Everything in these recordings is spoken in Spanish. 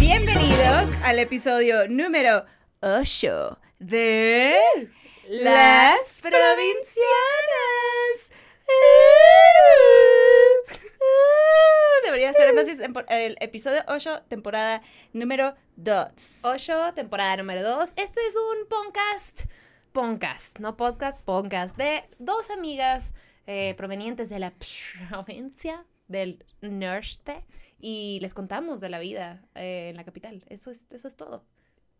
Bienvenidos al episodio número 8 de Las Provincianas. Debería ser énfasis en el episodio 8, temporada número 2. 8, temporada número 2. Este es un podcast, podcast, no podcast, podcast, de dos amigas eh, provenientes de la provincia del norte y les contamos de la vida eh, en la capital. Eso es, eso es todo.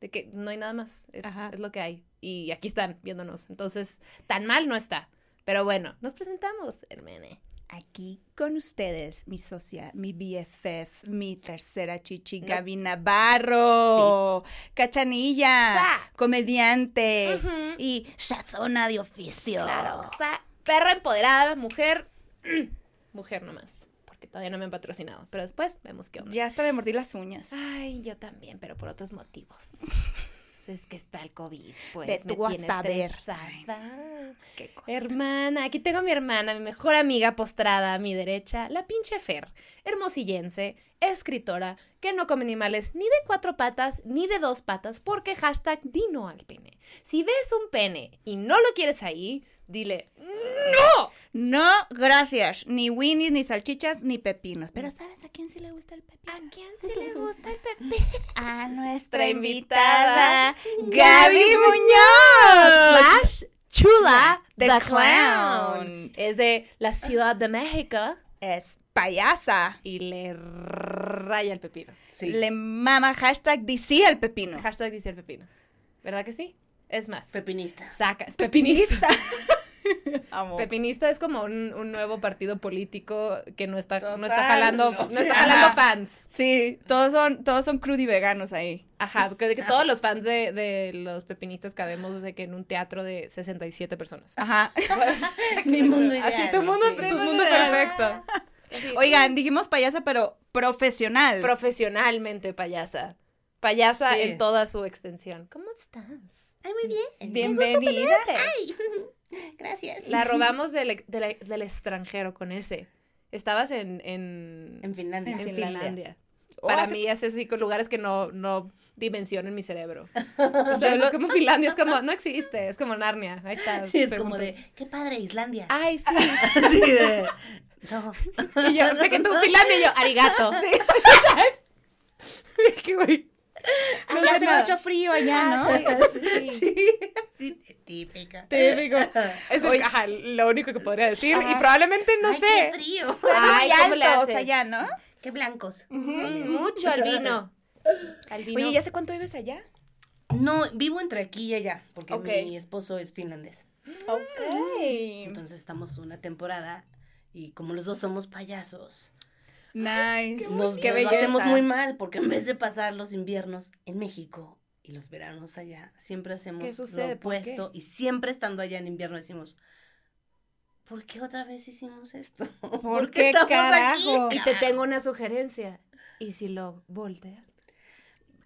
De que no hay nada más, es, es lo que hay. Y aquí están viéndonos. Entonces, tan mal no está. Pero bueno, nos presentamos, hermane. Aquí con ustedes, mi socia, mi BFF, mi tercera chichi, Gaby Navarro, cachanilla, Sa. comediante y shazona de oficio. Claro, o sea, perra empoderada, mujer, mujer nomás, porque todavía no me han patrocinado, pero después vemos qué onda. Ya hasta me mordí las uñas. Ay, yo también, pero por otros motivos. Es que está el COVID, pues Ve me tú a tiene saber. Qué cosa. Hermana, aquí tengo a mi hermana, mi mejor amiga postrada a mi derecha, la pinche Fer, hermosillense, escritora, que no come animales ni de cuatro patas ni de dos patas, porque hashtag dino al pene. Si ves un pene y no lo quieres ahí, dile ¡No! No, gracias. Ni winnies, ni salchichas, ni pepinos. Pero ¿sabes a quién sí le gusta el pepino? ¿A quién sí le gusta el pepino? A nuestra invitada, Gaby Muñoz. Slash Chula The the, Clown. clown. Es de la Ciudad de México Es payasa. y le raya el pepino. Sí. Le mama hashtag DC el pepino. Hashtag dice el pepino. ¿Verdad que sí? Es más. Pepinista. Saca. es Pepinista. Amo. Pepinista es como un, un nuevo partido político que no está, no está jalando, no está jalando fans. Sí, todos son, todos son crudy veganos ahí. Ajá, porque de que todos los fans de, de los pepinistas cabemos de que en un teatro de 67 personas. Ajá. Mi mundo ideal. Así tu mundo, sí. tu mundo perfecto. Oigan, dijimos payasa, pero profesional. profesionalmente payasa. Payasa Sí. en toda su extensión. ¿Cómo estás? Ay, muy bien. Bienvenida. Ay, gracias. La robamos del, del- del extranjero con ese. Estabas en, en, En Finlandia. en En Finlandia. Finlandia. Oh, Para hace- mí es así con lugares que no, no dimensionan mi cerebro. O sea, es como Finlandia, es como, no existe, es como Narnia. Ahí está. Es como de, qué padre, Islandia. Ay, sí. Así de, no. Y yo, sé que tú Finlandia y yo, arigato. ¿Sabes? Qué güey. No hace nada. mucho frío allá, ¿no? Sí, sí, sí, típica. Típico. Es el, ajá, lo único que podría decir. Y Ajá. probablemente no Ay, sé. qué frío. Ay, Muy ¿cómo le altos haces? allá, ¿no? Qué blancos. Mucho albino. Albino. Oye, ¿ya hace cuánto vives allá? No, vivo entre aquí y allá, porque mi esposo es finlandés. Ok. Entonces estamos una temporada y como los dos somos payasos, Nice. nos, Qué nos lo hacemos muy mal, porque en vez de pasar los inviernos en México y los veranos allá, siempre hacemos ¿Qué sucede? lo ¿Por qué? opuesto y siempre estando allá en invierno decimos, ¿por qué otra vez hicimos esto? ¿Por, qué carajo? Y te tengo una sugerencia. ¿Y si lo voltean?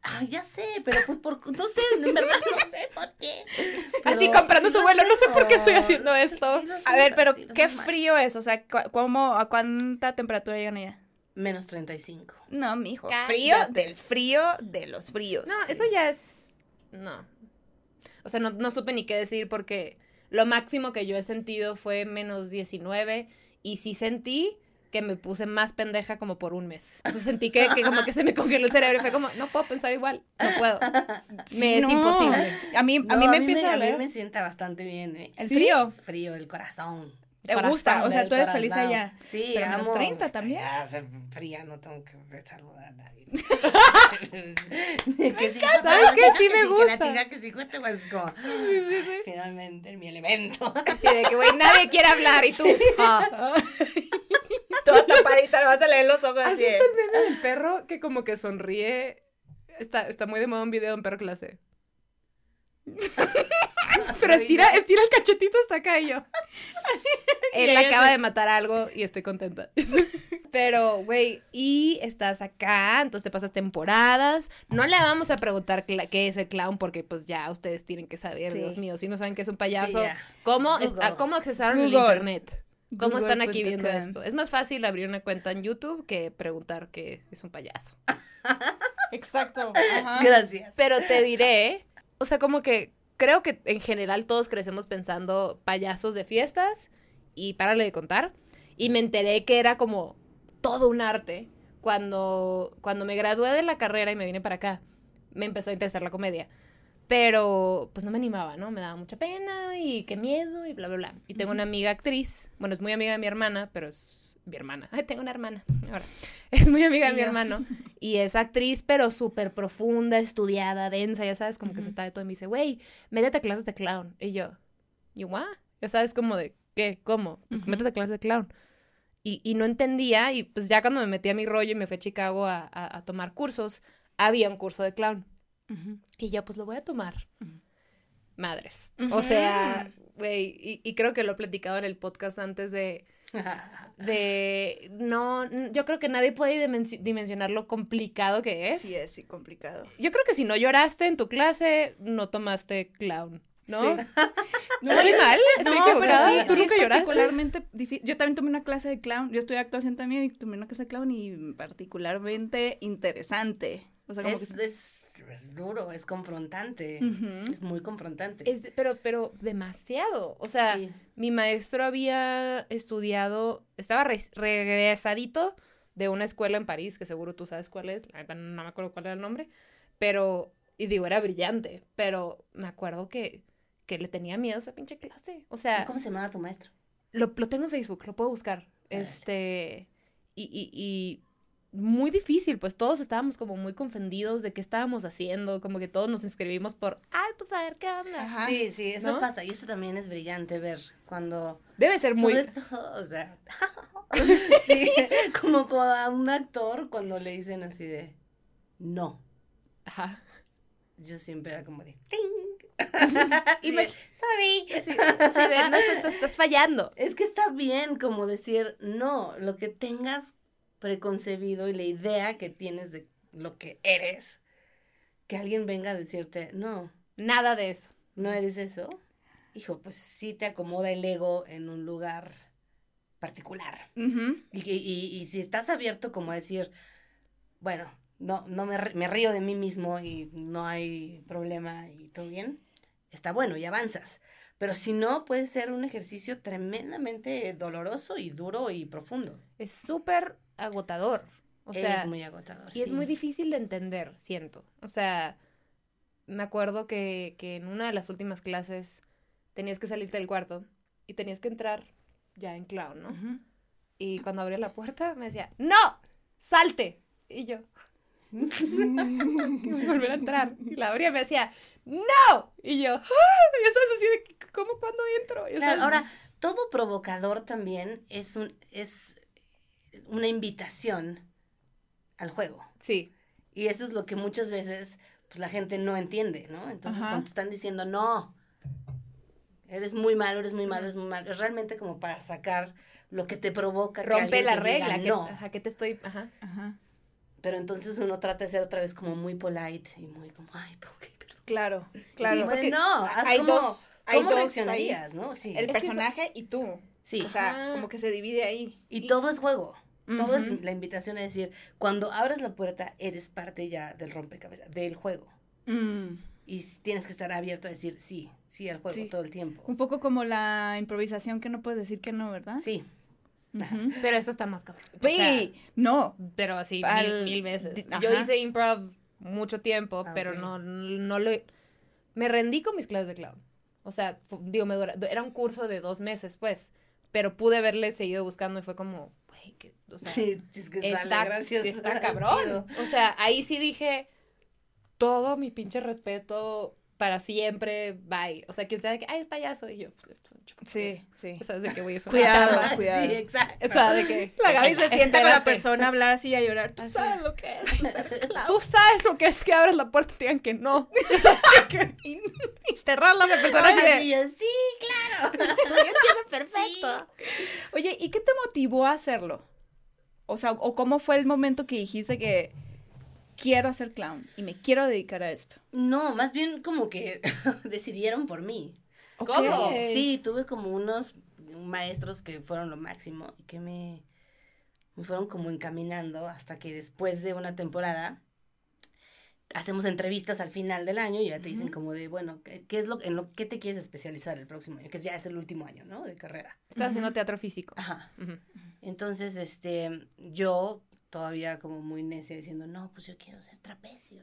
Ay, ya sé, pero pues por, no sé, en verdad no sé por qué. Así comprando sí su lo vuelo. No sé por qué estoy haciendo esto. Sí A ver, pero sí ¿qué mal. frío es? O sea, ¿cómo, ¿a cuánta temperatura llegan allá? Menos 35. No, mijo. Cállate. Frío del frío de los fríos. No, eso ya es. No. O sea, no, no supe ni qué decir porque lo máximo que yo he sentido fue menos 19 y sí sentí que me puse más pendeja como por un mes. O sea, sentí que, que como que se me congeló el cerebro y fue como, no puedo pensar igual, no puedo. Sí, Me es no. imposible. A mí, a No, mí me empieza a a mí me sienta bastante bien, ¿eh? el ¿Sí? frío. Frío del corazón. ¿Te gusta? O sea, tú eres feliz allá. Sí, Pero menos amo. 30 también. Ya, ser fría, no tengo que saludar a nadie. que sí, ¿Sabes qué? Sí me Que gusta. la chica que sí pues como, finalmente, en mi elemento. Así de que, güey, nadie quiere hablar y tú. ah. Toda tapadita, le vas a leer los ojos ¿Has así. visto el meme del perro que como que sonríe? Está, está muy de moda un video de un perro que lo hace. Pero estira, estira el cachetito hasta acá y yo. Él acaba de matar algo y estoy contenta. Pero, güey, y estás acá, entonces te pasas temporadas. No le vamos a preguntar qué es el clown porque pues ya ustedes tienen que saber, Sí. Dios mío, si no saben qué es un payaso, Sí. ¿cómo, es- Google. a- ¿cómo accesaron el internet? ¿Cómo están aquí viendo esto? Es más fácil abrir una cuenta en YouTube que preguntar qué es un payaso. Exacto. Ajá. Gracias. Pero te diré, o sea, como que creo que en general todos crecemos pensando payasos de fiestas y párale de contar. Y me enteré que era como todo un arte cuando, cuando me gradué de la carrera y me vine para acá. Me empezó a interesar la comedia. Pero pues no me animaba, ¿no? Me daba mucha pena y qué miedo y bla, bla, bla. Y tengo una amiga actriz, bueno, es muy amiga de mi hermana, pero es mi hermana. Ay, tengo una hermana. Ahora, es muy amiga de mi hermano. Y es actriz, pero súper profunda, estudiada, densa, ya sabes, como que se está de todo. Y me dice, güey, métete a clases de clown. Y yo, ¿y what? Ya sabes, como de, ¿qué? ¿Cómo? Pues métete a clases de clown. Y, y no entendía, y pues ya cuando me metí a mi rollo y me fui a Chicago a, a- a tomar cursos, había un curso de clown. Y yo, pues lo voy a tomar. Madres. O sea, güey, y, y creo que lo he platicado en el podcast antes de, de, no, yo creo que nadie puede dimensi- dimensionar lo complicado que es. Sí, es sí, complicado. Yo creo que si no lloraste en tu clase, no tomaste clown, ¿no? Sí. ¿Estoy mal? ¿Estoy No, equivocada? pero sí, ¿Tú sí nunca es lloraste? particularmente difícil. Yo también tomé una clase de clown. Yo estudié actuación también y tomé una clase de clown y particularmente interesante. O sea, como Es, que... es, es duro, es confrontante. Es muy confrontante. Es pero, pero demasiado. O sea, Sí. mi maestro había estudiado, estaba re- regresadito de una escuela en París, que seguro tú sabes cuál es, la neta no me acuerdo cuál era el nombre, pero, y digo, era brillante, pero me acuerdo que, que le tenía miedo a esa pinche clase. O ¿Y sea, ¿Cómo se llamaba tu maestro? lo, lo tengo en Facebook, lo puedo buscar. Este, y, y, y muy difícil, pues todos estábamos como muy confundidos de qué estábamos haciendo, como que todos nos inscribimos por, ay, pues a ver qué onda. Ajá. Sí, sí, eso ¿No? pasa. Y eso también es brillante ver cuando... Debe ser muy... Sobre todo, o sea... sí, como, como a un actor cuando le dicen así de... No. Ajá. Yo siempre era como de... "Ting". Y Sí, me- Sorry. Sí, sí, de, no, estás, estás fallando. Es que está bien como decir, no, lo que tengas preconcebido y la idea que tienes de lo que eres, que alguien venga a decirte, no, Nada de eso. no eres eso, hijo, pues sí te acomoda el ego en un lugar particular. Y, y- y- y si estás abierto como a decir, bueno, no, no me, me río de mí mismo y no hay problema y todo bien, está bueno y avanzas. Pero si no, puede ser un ejercicio tremendamente doloroso y duro y profundo. Es súper agotador. O sea, es muy agotador. y es muy difícil de entender, siento. O sea, me acuerdo que, que en una de las últimas clases tenías que salirte del cuarto y tenías que entrar ya en clown, ¿no? Y cuando abría la puerta me decía, ¡No! ¡Salte! Y yo, volver a entrar. Y la abría y me decía, ¡No! Y yo, ¡Ah! Y estás así de, ¿cómo cuando entro? Y Claro, estás- ahora, todo provocador también es, un, es una invitación al juego. Sí, Y eso es lo que muchas veces pues, la gente no entiende, ¿no? Entonces, Ajá. cuando te están diciendo, no, eres muy malo, eres muy malo, eres muy malo, es realmente como para sacar lo que te provoca. que rompe alguien la te diga regla. que, no. ajá, que te estoy, ajá. Ajá. Pero entonces uno trata de ser otra vez como muy polite y muy como, ay, ok, perdón. Claro, Sí, claro. porque no, haz hay como, dos- hay ¿cómo dos reaccionarías, no? Sí. el personaje y tú. Sí. O sea, como que se divide ahí. Y todo es juego. Todo es la invitación a decir, cuando abres la puerta, eres parte ya del rompecabezas, del juego. Mm. Y tienes que estar abierto a decir sí, sí al juego Sí. todo el tiempo. Un poco como la improvisación que no puedes decir que no, ¿verdad? Sí. Pero eso está más cabrón. O sea, Sí, no. pero así Al- mil, mil veces. Yo hice improv mucho tiempo, Ah, pero no, no lo... Me rendí con mis clases de clown. O sea, digo, me dura, era un curso de dos meses, pues. Pero pude haberle seguido buscando y fue como, güey, que, o sea, sí, es que está, sale, gracias. está cabrón. Chido. O sea, ahí sí dije, todo mi pinche respeto para siempre, bye. O sea, quien sea de que, ay, es payaso. Y yo, Sí, sí. O sea, de que, es una Cuidado, cuidado. Sí, exacto. O sea, de que... La Gaby se sienta con la persona a hablar así y a llorar. Tú Así. sabes lo que es. Tú sabes lo que es que abres la puerta y te digan que no. y cerrarla a la persona así de, sí, yo, sí, claro. "Tú ya entiendes perfecto. Oye, ¿y qué te motivó a hacerlo? O sea, o cómo fue el momento que dijiste que quiero hacer clown y me quiero dedicar a esto. No, más bien como que decidieron por mí. ¿Cómo? Sí, tuve como unos maestros que fueron lo máximo y que me, me fueron como encaminando hasta que después de una temporada hacemos entrevistas al final del año y ya te dicen como de, bueno, ¿qué, qué es lo en lo que te quieres especializar el próximo año? Que ya es el último año, ¿no? De carrera. Estás haciendo teatro físico. Ajá. Entonces, este, yo todavía como muy necia diciendo, no, pues yo quiero ser trapecio.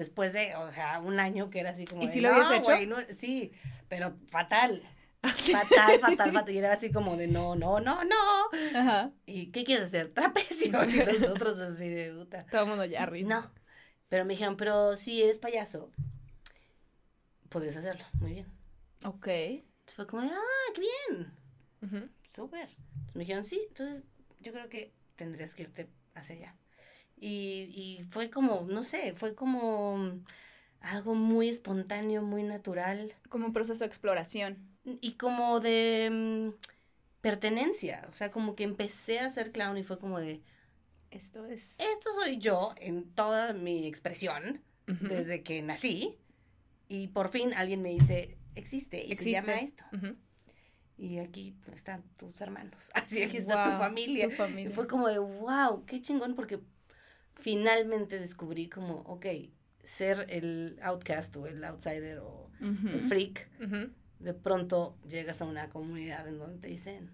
Después de, o sea, un año que era así como ¿Y de, si lo habías "No, hecho? güey, no", sí, pero fatal. Fatal, fatal, fatal. Y era así como de, no, no, no, no. Ajá. ¿Y qué quieres hacer? Trapecio. Y nosotros así de puta. Todo el mundo ya ríe. No. Pero me dijeron, pero si eres payaso, podrías hacerlo. Muy bien. Ok. Entonces fue como de, ah, qué bien. Ujú. Súper. Entonces me dijeron, sí, entonces yo creo que tendrías que irte hacia allá. Y, y fue como, no sé, fue como algo muy espontáneo, muy natural Como un proceso de exploración. y como de mm, pertenencia. O sea, como que empecé a ser clown y fue como de, Esto es. esto soy yo en toda mi expresión Ujú. desde que nací. Y por fin alguien me dice, existe y se Existe. llama esto. Ujú. Y aquí están tus hermanos. Así, aquí está tu Wow, familia. tu familia. Y fue como de, wow, qué chingón, porque finalmente descubrí como, ok, ser el outcast o el outsider o el freak, de pronto llegas a una comunidad en donde te dicen,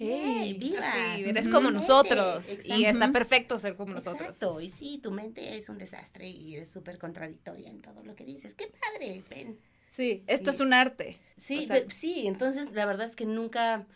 ¡Ey! ¡Ey, viva! Sí, eres como nosotros. Y está perfecto ser como nosotros. Exacto, y sí, tu mente es un desastre y es súper contradictoria en todo lo que dices. ¡Qué padre! ven! Sí, esto Y- es un arte. Sí, O sea- pero- sí, entonces la verdad es que nunca,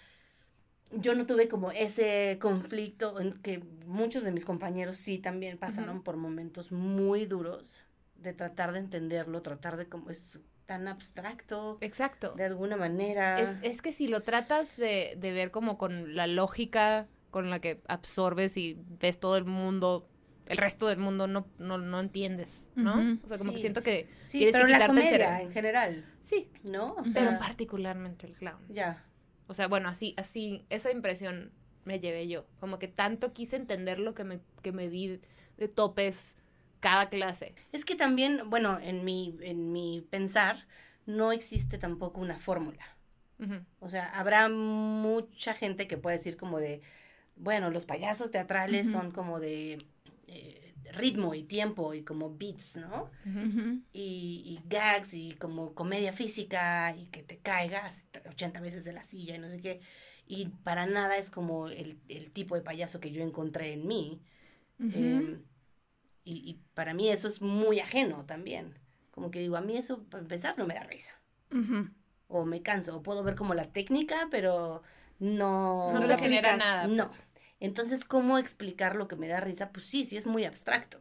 yo no tuve como ese conflicto en que muchos de mis compañeros sí también pasaron por momentos muy duros de tratar de entenderlo, tratar de como es tan abstracto Exacto. de alguna manera. Es, es que si lo tratas de, de ver como con la lógica con la que absorbes y ves todo el mundo, el resto del mundo no, no, no entiendes, ¿no? O sea, como que siento que sí, tienes pero que la comedia cerebro. en general, Sí, ¿no? O pero sea, particularmente el clown. ya. O sea, bueno, así, así, esa impresión me llevé yo. Como que tanto quise entender lo que me, que me di de topes cada clase. Es que también, bueno, en mi, en mi pensar, no existe tampoco una fórmula. O sea, habrá mucha gente que puede decir como de, bueno, los payasos teatrales son como de eh, ritmo y tiempo y como beats, ¿no? Ujú. Y, y gags y como comedia física y que te caigas 80 veces de la silla y no sé qué. Y para nada es como el, el tipo de payaso que yo encontré en mí. Ujú. Eh, y, y para mí eso es muy ajeno también. Como que digo, a mí eso, para empezar, no me da risa. Ujú. O me canso, o puedo ver como la técnica, pero no... No te lo genera nada. No. Entonces, ¿cómo explicar lo que me da risa? Pues sí, sí es muy abstracto.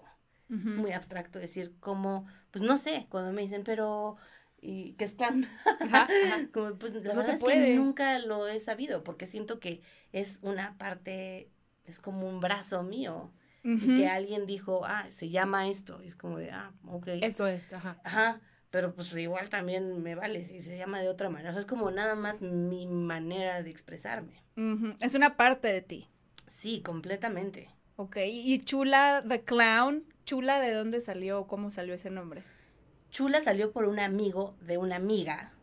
Es muy abstracto decir cómo, pues no sé, cuando me dicen, pero, ¿y qué están? Ajá, ajá. Como, pues la No verdad es que nunca lo he sabido, porque siento que es una parte, es como un brazo mío. Y que alguien dijo, ah, se llama esto. Y es como de, ah, ok. Esto es, ajá. Ajá, pero pues igual también me vale si se llama de otra manera. O sea, es como nada más mi manera de expresarme. Es una parte de ti. Sí, completamente. Ok. Y Chula the Clown, Chula, ¿de dónde salió? ¿Cómo salió ese nombre? Chula salió por un amigo de una amiga,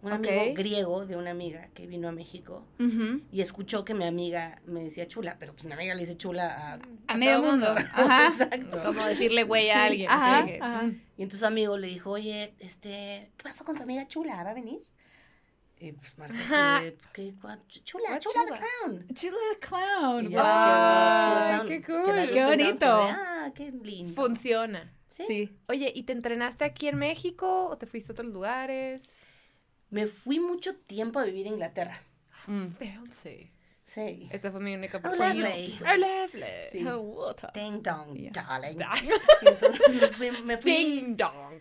un amigo griego de una amiga que vino a México y escuchó que mi amiga me decía chula, pero pues mi amiga le dice chula a... A medio todo mundo. mundo. Ajá. Exacto. Como decirle güey a alguien. ajá, así que, ajá. Y entonces su amigo le dijo, oye, este, ¿qué pasó con tu amiga chula? ¿Va a venir? Y pues Marcia Ajá. así de, ¿qué? Chula, ¿Cuál chula the chula? clown. Chula the Clown. Se quedó Chula Clown, qué cool, qué bonito. ah, qué lindo. Funciona. ¿Sí? Sí. Oye, ¿y te entrenaste aquí en México o te fuiste a otros lugares? Me fui mucho tiempo a vivir a Inglaterra. Mm. Sí. Sí. Esa fue mi única Oh, oportunidad. lovely. Oh, lovely. Sí. Oh, water. Ding dong, Yeah. darling. Entonces nos fui- me fui. Ding dong.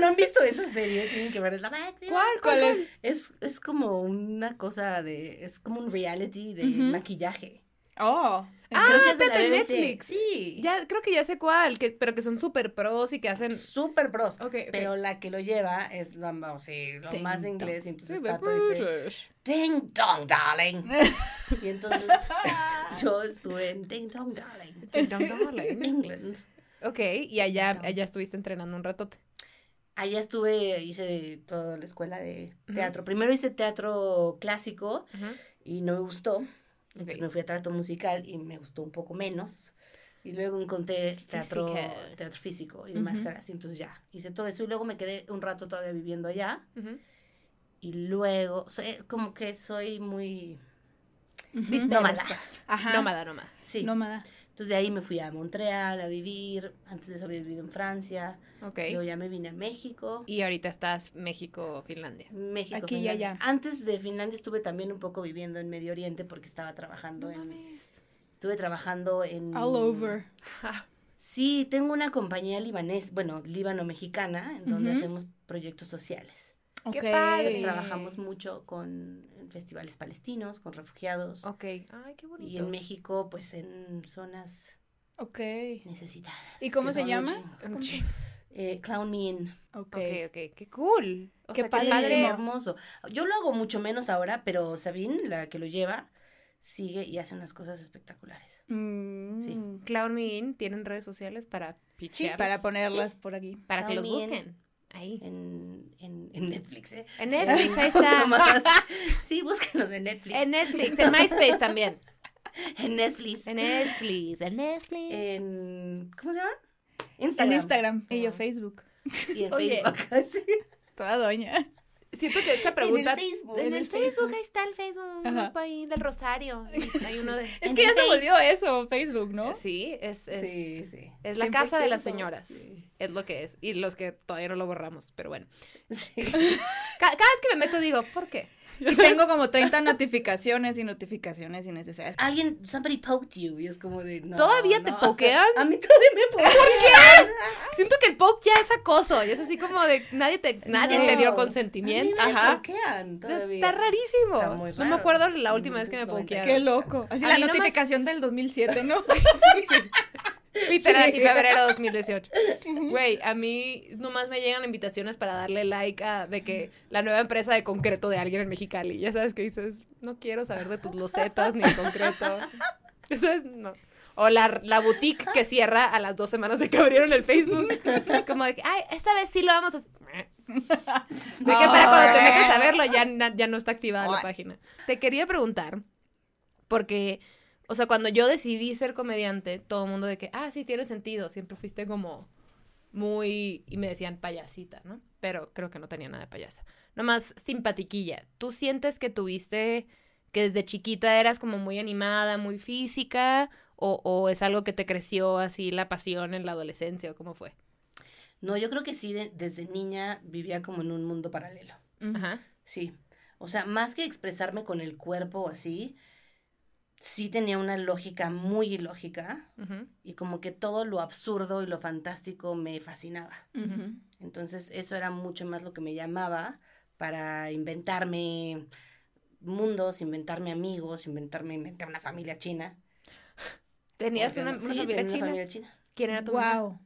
¿No han visto esa serie? Tienen que ver. Es la máxima. ¿Cuál? ¿Cuál es? Es, es como una cosa de. Es como un reality de Ujú. maquillaje. Oh. Ah, Creo que es de la. Netflix. Sí. Ya, creo que ya sé cuál, que, pero que son súper pros y que hacen... Súper pros. Ok, ok. Pero la que lo lleva es o sea, lo Ding más dong. inglés. Y entonces Súper Pato dice. Ding dong, darling. y entonces yo estuve en Ding dong, darling. Ding dong, darling. England. Ok, y allá, allá estuviste entrenando un ratote. Allá estuve, hice toda la escuela de teatro. Primero hice teatro clásico y no me gustó. Entonces me fui a teatro musical y me gustó un poco menos. Y luego encontré teatro, Física. teatro físico y de Ujú. máscaras. Y entonces ya, hice todo eso. Y luego me quedé un rato todavía viviendo allá. Y luego, soy, como que soy muy Ujú. nómada. Ajá. Nómada, nómada. Sí. Nómada. Entonces de ahí me fui a Montreal a vivir. Antes de eso había vivido en Francia. Ok. Luego ya me vine a México. Y ahorita estás México, Finlandia. México. Aquí y Finlandia. allá. Antes de Finlandia estuve también un poco viviendo en Medio Oriente porque estaba trabajando en. Estuve trabajando en. All over. Sí, tengo una compañía libanés, bueno, líbano-mexicana, en donde hacemos proyectos sociales. ¡Qué Ok. padre! Entonces trabajamos mucho con festivales palestinos, con refugiados. Ok. Ay, qué bonito. Y en México, pues en zonas Ok. necesitadas. ¿Y cómo se llama? chingo. Un chingo. Eh, Clown Me In. Ok. Ok, ok. Qué cool. O Qué sea, padre. qué padre. hermoso. Yo lo hago mucho menos ahora, pero Sabine, la que lo lleva, sigue y hace unas cosas espectaculares. Mm. Sí. Clown Me In tienen redes sociales para Sí, pitchearlos? para ponerlas por aquí. Para que los busquen. Ahí. En, en, en Netflix, ¿eh? En Netflix, ahí ¿Cómo se está. llama? Sí, búsquenos en Netflix. En Netflix, en MySpace también. En Netflix. En Netflix, en Netflix. En- ¿Cómo se llama? En Instagram. Y yo Ajá. Facebook. Y en Oye. Facebook. Sí. Toda doña. Siento que esta pregunta. En el Facebook. En en el el Facebook, ahí está el Facebook, un grupo ahí del Rosario. Hay uno de. Es que ya se volvió eso, Facebook, ¿no? Sí, es, es, Sí, sí. es la casa de las 100%, señoras. sí. Es lo que es. Y los que todavía no lo borramos, pero bueno. Sí. Cada vez que me meto digo, ¿por qué? Y tengo como 30 notificaciones y notificaciones innecesarias. Alguien, somebody poked you. Y es como de. No, ¿Todavía te pokean? A mí todavía me pokean. Siento que el poke ya es acoso. Y es así como de nadie te, nadie te dio consentimiento. A mí me Ajá. pokean todavía. Está rarísimo. Está muy No me raro. acuerdo la última vez que me 1990. pokearon. Qué loco. Así A la nomás- notificación del 2007, ¿no? Literal, Sí. febrero de 2018. Güey, a mí nomás me llegan invitaciones para darle like a de que la nueva empresa de concreto de alguien en Mexicali. Ya sabes que dices, no quiero saber de tus losetas ni el concreto. Eso es, no. O la, la boutique que cierra a las dos semanas de que abrieron el Facebook. Como de que, ay, esta vez sí lo vamos a. De que para cuando te metes a verlo ya, ya no está activada la página. Te quería preguntar, porque, o sea, cuando yo decidí ser comediante, todo el mundo de que, ah, sí, tiene sentido, siempre fuiste como muy, y me decían payasita, ¿no? Pero creo que no tenía nada de payasa. Nomás simpatiquilla. ¿Tú sientes que tuviste, que desde chiquita eras como muy animada, muy física, o, o es algo que te creció así la pasión en la adolescencia, o cómo fue? No, yo creo que sí, de- desde niña vivía como en un mundo paralelo. Ajá. Sí. O sea, más que expresarme con el cuerpo así, sí tenía una lógica muy ilógica y como que todo lo absurdo y lo fantástico me fascinaba. Entonces eso era mucho más lo que me llamaba para inventarme mundos, inventarme amigos, inventarme inventar una familia china. ¿Tenías una, no- una sí, familia tenía china? una familia china. ¿Quién era tu mamá? Wow.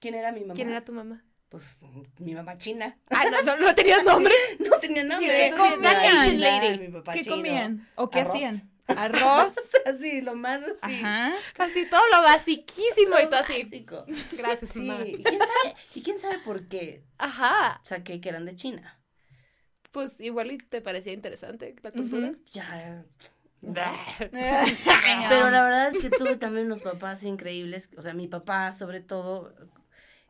¿Quién era mi mamá? ¿Quién era tu mamá? Pues mi mamá china. Ah, no, no, no tenías nombre. No tenía nombre. ¿qué comían? mamá Asian china, lady. Mi papá ¿Qué chino. comían? ¿O qué Arroz. hacían? Arroz. Así, lo más así. Ajá. Así todo lo basiquísimo y todo así. básico. Gracias, Sí, mamá. ¿y quién sabe, y quién sabe por qué Ajá. saqué que eran de China? Pues igual y te parecía interesante la cultura. Ujú. Ya. Pero Pero la verdad es que tuve también unos papás increíbles. O sea, mi papá, sobre todo,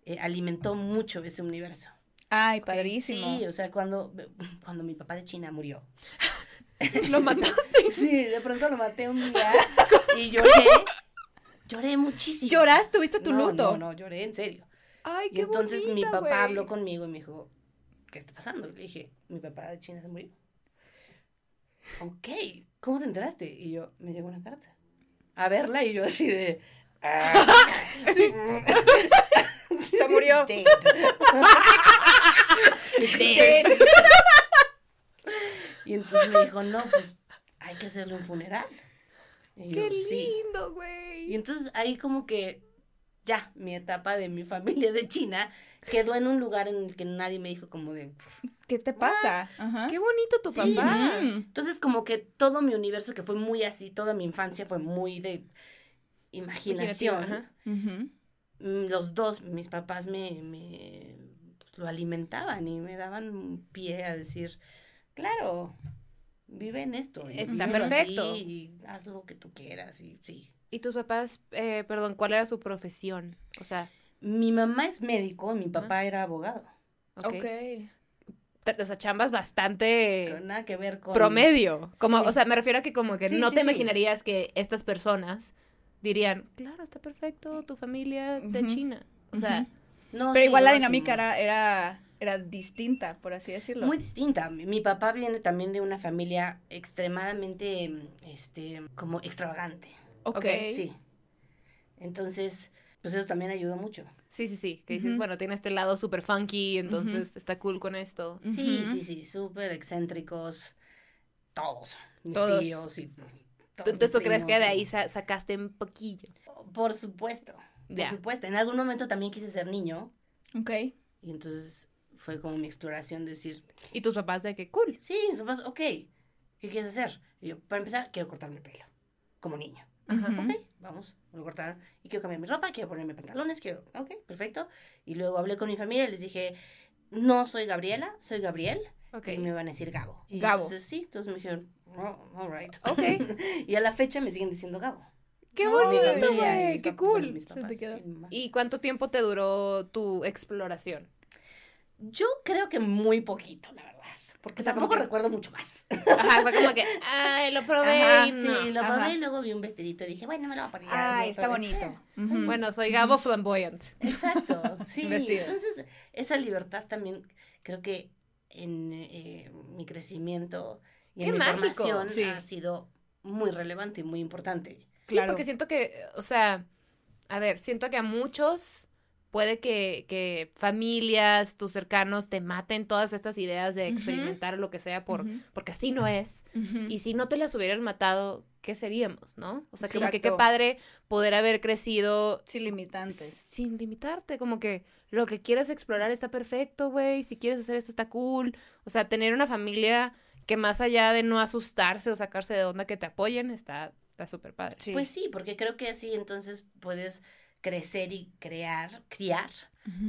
eh, alimentó mucho ese universo. Ay, padrísimo. Sí, o sea, cuando, cuando mi papá de China murió. lo mataste. Sí, de pronto lo maté un día y lloré. Lloré muchísimo. ¿Lloraste? ¿Tuviste tu no, luto? No, no, lloré en serio. Ay, Y qué entonces mi papá habló conmigo y me dijo, ¿qué está pasando? Y le dije, mi papá de China se murió. Ok, ¿cómo te enteraste? Y yo, me llegó una carta. A verla y yo así de... "Ah, Se murió. dead". Sí. Y entonces me dijo, no, pues hay que hacerle un funeral. Y ¡Qué lindo, güey! Y entonces ahí como que ya mi etapa de mi familia de China quedó en un lugar en el que nadie me dijo como de... ¿Qué te pasa? Ajá. ¡Qué bonito tu Sí. papá! Entonces como que todo mi universo que fue muy así, toda mi infancia fue muy de imaginación. Ajá. Mm, Los dos, mis papás me, me pues, lo alimentaban y me daban pie a decir, claro, vive en esto. y Está vívelo perfecto. así, y haz lo que tú quieras y sí. ¿Y tus papás, eh, perdón, cuál era su profesión? O sea, Mi mamá es médico, mi papá era abogado. ok. Ok. Te- O sea, chambas bastante Con nada que ver con... promedio. Como, Sí. o sea, me refiero a que como que Sí, no sí, te sí. imaginarías que estas personas dirían, claro, está perfecto, tu familia de. China. O sea. No, Pero sí, igual la dinámica era, era, era distinta, por así decirlo. Muy distinta. Mi, papá viene también de una familia extremadamente, este, como extravagante. ok. Sí. Entonces, pues eso también ayudó mucho. sí, sí, sí. Que dices, bueno, tiene este lado súper funky, entonces está cool con esto. Sí, sí, sí, súper excéntricos. Todos. Mis Todos. tíos y todos Entonces tú mis crees que de ahí sa- sacaste un poquillo. Por supuesto. Por Ya. supuesto. En algún momento también quise ser niño. Ok. Y entonces fue como mi exploración de decir, Y tus papás de que cool. sí, mis papás, ok, ¿qué quieres hacer? Y yo, para empezar, quiero cortarme el pelo. Como niño. Ajá. Ujú. Ok, vamos, voy a cortar. Y quiero cambiar mi ropa, quiero ponerme pantalones, quiero. Ok, perfecto. Y luego hablé con mi familia y les dije, no soy Gabriela, soy Gabriel. Ok. Y me van a decir Gabo. Y Gabo. Entonces, sí, entonces me dijeron, oh, all right. Ok. y a la fecha me siguen diciendo Gabo. ¡Qué bonito, güey! ¡Qué cool! papás, sí. ¿Y cuánto tiempo te duró tu exploración? Yo creo que muy poquito, la verdad. Porque O sea, como tampoco que- recuerdo mucho más. Ajá, fue como que, ay, lo probé Ajá, y no. Sí, lo Ajá. probé y luego vi un vestidito y dije, bueno, me lo voy a poner. Ay, está bonito. Bueno, soy Gabo Flamboyant. Exacto, sí. Vestido. Entonces, esa libertad también creo que en eh, mi crecimiento y en ¡Qué mi mágico! formación Sí. ha sido muy relevante y muy importante. Sí, Claro. porque siento que, o sea, a ver, siento que a muchos puede que, que familias, tus cercanos te maten todas estas ideas de experimentar lo que sea por, porque así no es. Y si no te las hubieran matado, ¿qué seríamos, no? O sea, como que qué padre poder haber crecido Sin limitantes. sin limitarte, como que lo que quieras explorar está perfecto, güey, si quieres hacer esto está cool. O sea, tener una familia que más allá de no asustarse o sacarse de onda que te apoyen, está está súper padre. Sí. Pues sí, porque creo que así entonces puedes crecer y crear, criar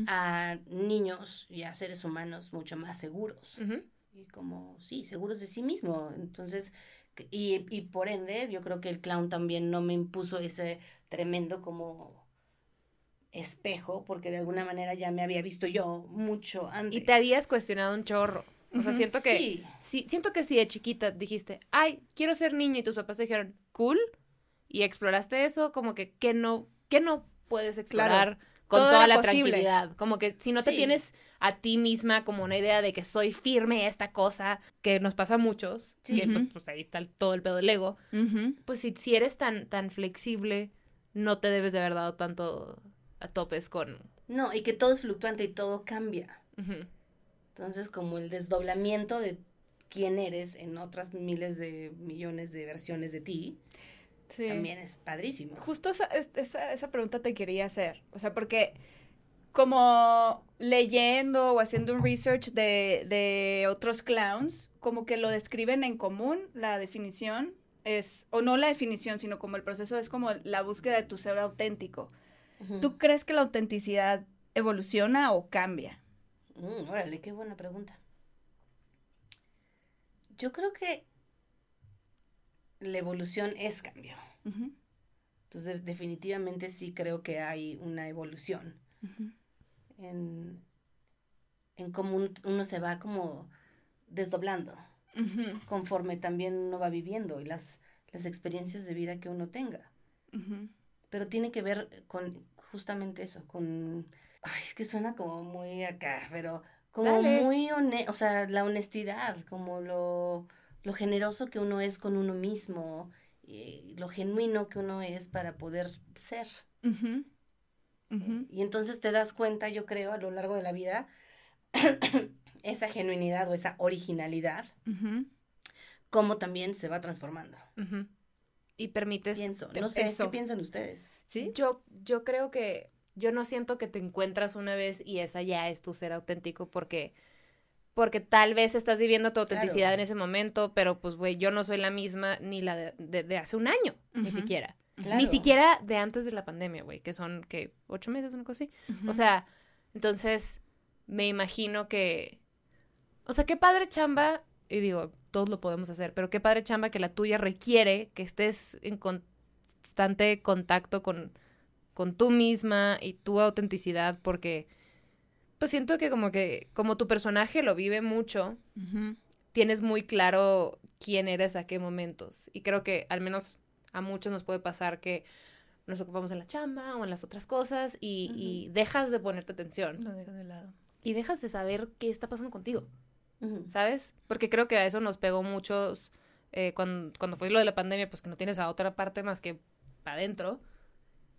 a niños y a seres humanos mucho más seguros. Y como, sí, seguros de sí mismo. Entonces, y, y por ende, yo creo que el clown también no me impuso ese tremendo como espejo, porque de alguna manera ya me había visto yo mucho antes. Y te habías cuestionado un chorro. O sea, Ujú, siento que Sí, sí, siento que si de chiquita dijiste, ay, quiero ser niño y tus papás te dijeron, cool, y exploraste eso, como que, que no, que no puedes explorar con toda la posible. tranquilidad. Como que si no te Sí. tienes a ti misma como una idea de que soy firme esta cosa, que nos pasa a muchos, Sí. que pues, pues ahí está el- todo el pedo del ego, pues si, si eres tan, tan flexible, no te debes de haber dado tanto a topes con... no, y que todo es fluctuante y todo cambia. Entonces, como el desdoblamiento de quién eres en otras miles de millones de versiones de ti, Sí. también es padrísimo. Justo esa, es- esa, esa pregunta te quería hacer. O sea, porque como leyendo o haciendo un research de, de otros clowns, como que lo describen en común, la definición es, o no la definición, sino como el proceso es como la búsqueda de tu ser auténtico. ¿Tú crees que la autenticidad evoluciona o cambia? Mm, órale, qué buena pregunta. Yo creo que la evolución es cambio. Entonces, definitivamente sí creo que hay una evolución en, en cómo un- uno se va como desdoblando conforme también uno va viviendo y las, las experiencias de vida que uno tenga. Pero tiene que ver con justamente eso, con... Ay, es que suena como muy acá, pero como Dale. muy o sea, la honestidad, como lo, lo generoso que uno es con uno mismo, y lo genuino que uno es para poder ser. Ujú. Y entonces te das cuenta, yo creo, a lo largo de la vida, esa genuinidad o esa originalidad, Ujú. cómo también se va transformando. Y permites... Pienso, te- no sé, eso. ¿qué piensan ustedes? ¿Sí? Yo, yo creo que yo no siento que te encuentras una vez y esa ya es tu ser auténtico porque porque tal vez estás viviendo tu autenticidad Claro. en ese momento, pero pues güey, yo no soy la misma ni la de, de- de hace un año, ni siquiera. Claro. Ni siquiera de antes de la pandemia, güey, que son que ocho meses, una cosa así. O sea, entonces me imagino que. O sea, qué padre chamba. Y digo, todos lo podemos hacer, pero qué padre chamba que la tuya requiere que estés en constante contacto con, con tú misma y tu autenticidad, porque. Pues siento que como que, como tu personaje lo vive mucho, tienes muy claro quién eres a qué momentos. Y creo que al menos a muchos nos puede pasar que nos ocupamos en la chamba o en las otras cosas y, y dejas de ponerte atención Lo dejo de lado. y dejas de saber qué está pasando contigo. ¿sabes? Porque creo que a eso nos pegó muchos eh, cuando, cuando fue lo de la pandemia, pues que no tienes a otra parte más que para adentro.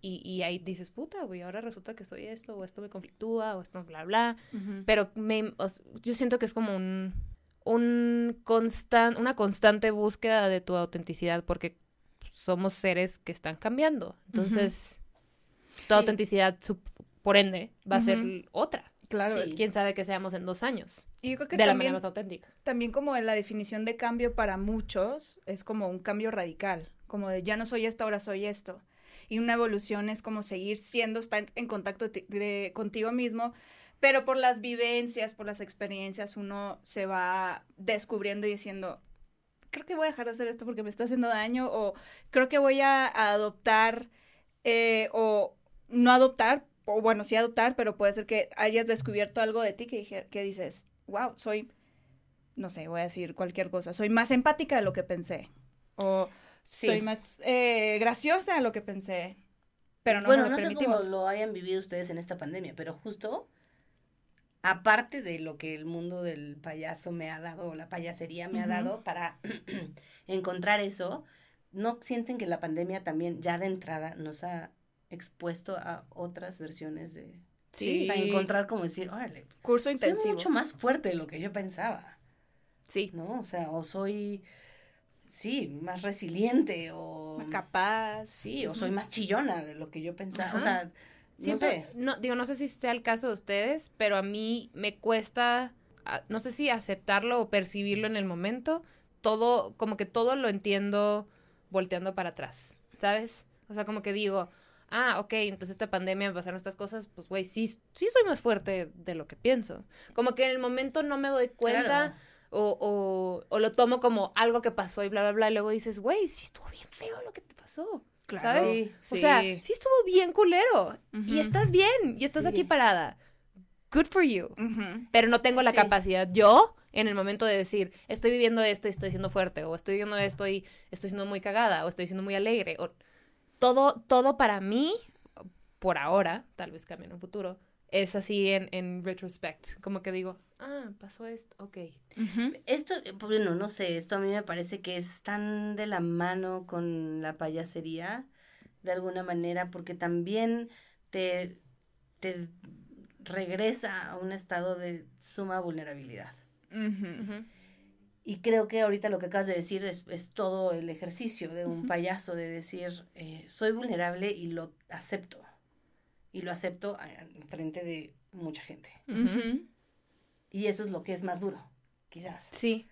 Y, y ahí dices, puta, güey, ahora resulta que soy esto, o esto me conflictúa, o esto bla, bla. Pero me, o yo siento que es como un, un constan, una constante búsqueda de tu autenticidad porque somos seres que están cambiando. Entonces, tu Sí. autenticidad, por ende, va a ser otra. Claro. Sí. Quién sabe que seamos en dos años. Y yo creo que de la manera más auténtica. también como la definición de cambio para muchos es como un cambio radical, como de ya no soy esto, ahora soy esto. Y una evolución es como seguir siendo, estar en contacto de- contigo mismo, pero por las vivencias, por las experiencias, uno se va descubriendo y diciendo, creo que voy a dejar de hacer esto porque me está haciendo daño, o creo que voy a, adoptar, eh, o no adoptar, o bueno, sí adoptar, pero puede ser que hayas descubierto algo de ti que, que dices, wow, soy, no sé, voy a decir cualquier cosa, soy más empática de lo que pensé, o Sí. soy más eh, graciosa de lo que pensé, pero no bueno, me lo no sé cómo permitimos. lo hayan vivido ustedes en esta pandemia, pero justo aparte de lo que el mundo del payaso me ha dado, o la payasería me ha Ujú. dado para encontrar eso, ¿no sienten que la pandemia también ya de entrada nos ha expuesto a otras versiones de... Sí. O sea, encontrar como decir, órale, Curso soy intensivo. mucho más fuerte de lo que yo pensaba, Sí. ¿no? O sea, o soy, sí, más resiliente, o... capaz. Sí, o soy más chillona de lo que yo pensaba. O sea, no Siento, sé. no, digo, no sé si sea el caso de ustedes, pero a mí me cuesta, ah, no sé si aceptarlo o percibirlo en el momento. Todo, como que todo lo entiendo volteando para atrás, ¿sabes? O sea, como que digo, ah, ok, entonces esta pandemia me pasaron estas cosas, pues güey, sí, sí soy más fuerte de lo que pienso. Como que en el momento no me doy cuenta Claro. O, o, o lo tomo como algo que pasó y bla, bla, bla, y luego dices, güey, sí estuvo bien feo lo que te pasó. Claro. ¿Sabes? Sí, O sea, sí estuvo bien culero. Y Ujú. estás bien. Y estás Sí. aquí parada. Good for you. Ujú. Pero no tengo la Sí. capacidad yo en el momento de decir, estoy viviendo esto y estoy siendo fuerte. O estoy viviendo esto y estoy siendo muy cagada. O estoy siendo muy alegre. O todo, todo para mí, por ahora, tal vez cambie en un futuro, es así en, en retrospect. Como que digo, ah, pasó esto. Ok. Esto, eh, bueno, no sé, esto a mí me parece que es tan de la mano con la payasería, de alguna manera, porque también te, te regresa a un estado de suma vulnerabilidad. Y creo que ahorita lo que acabas de decir es, es todo el ejercicio de un payaso, de decir, eh, soy vulnerable y lo acepto. Y lo acepto en frente de mucha gente. Y eso es lo que es más duro, quizás. Sí.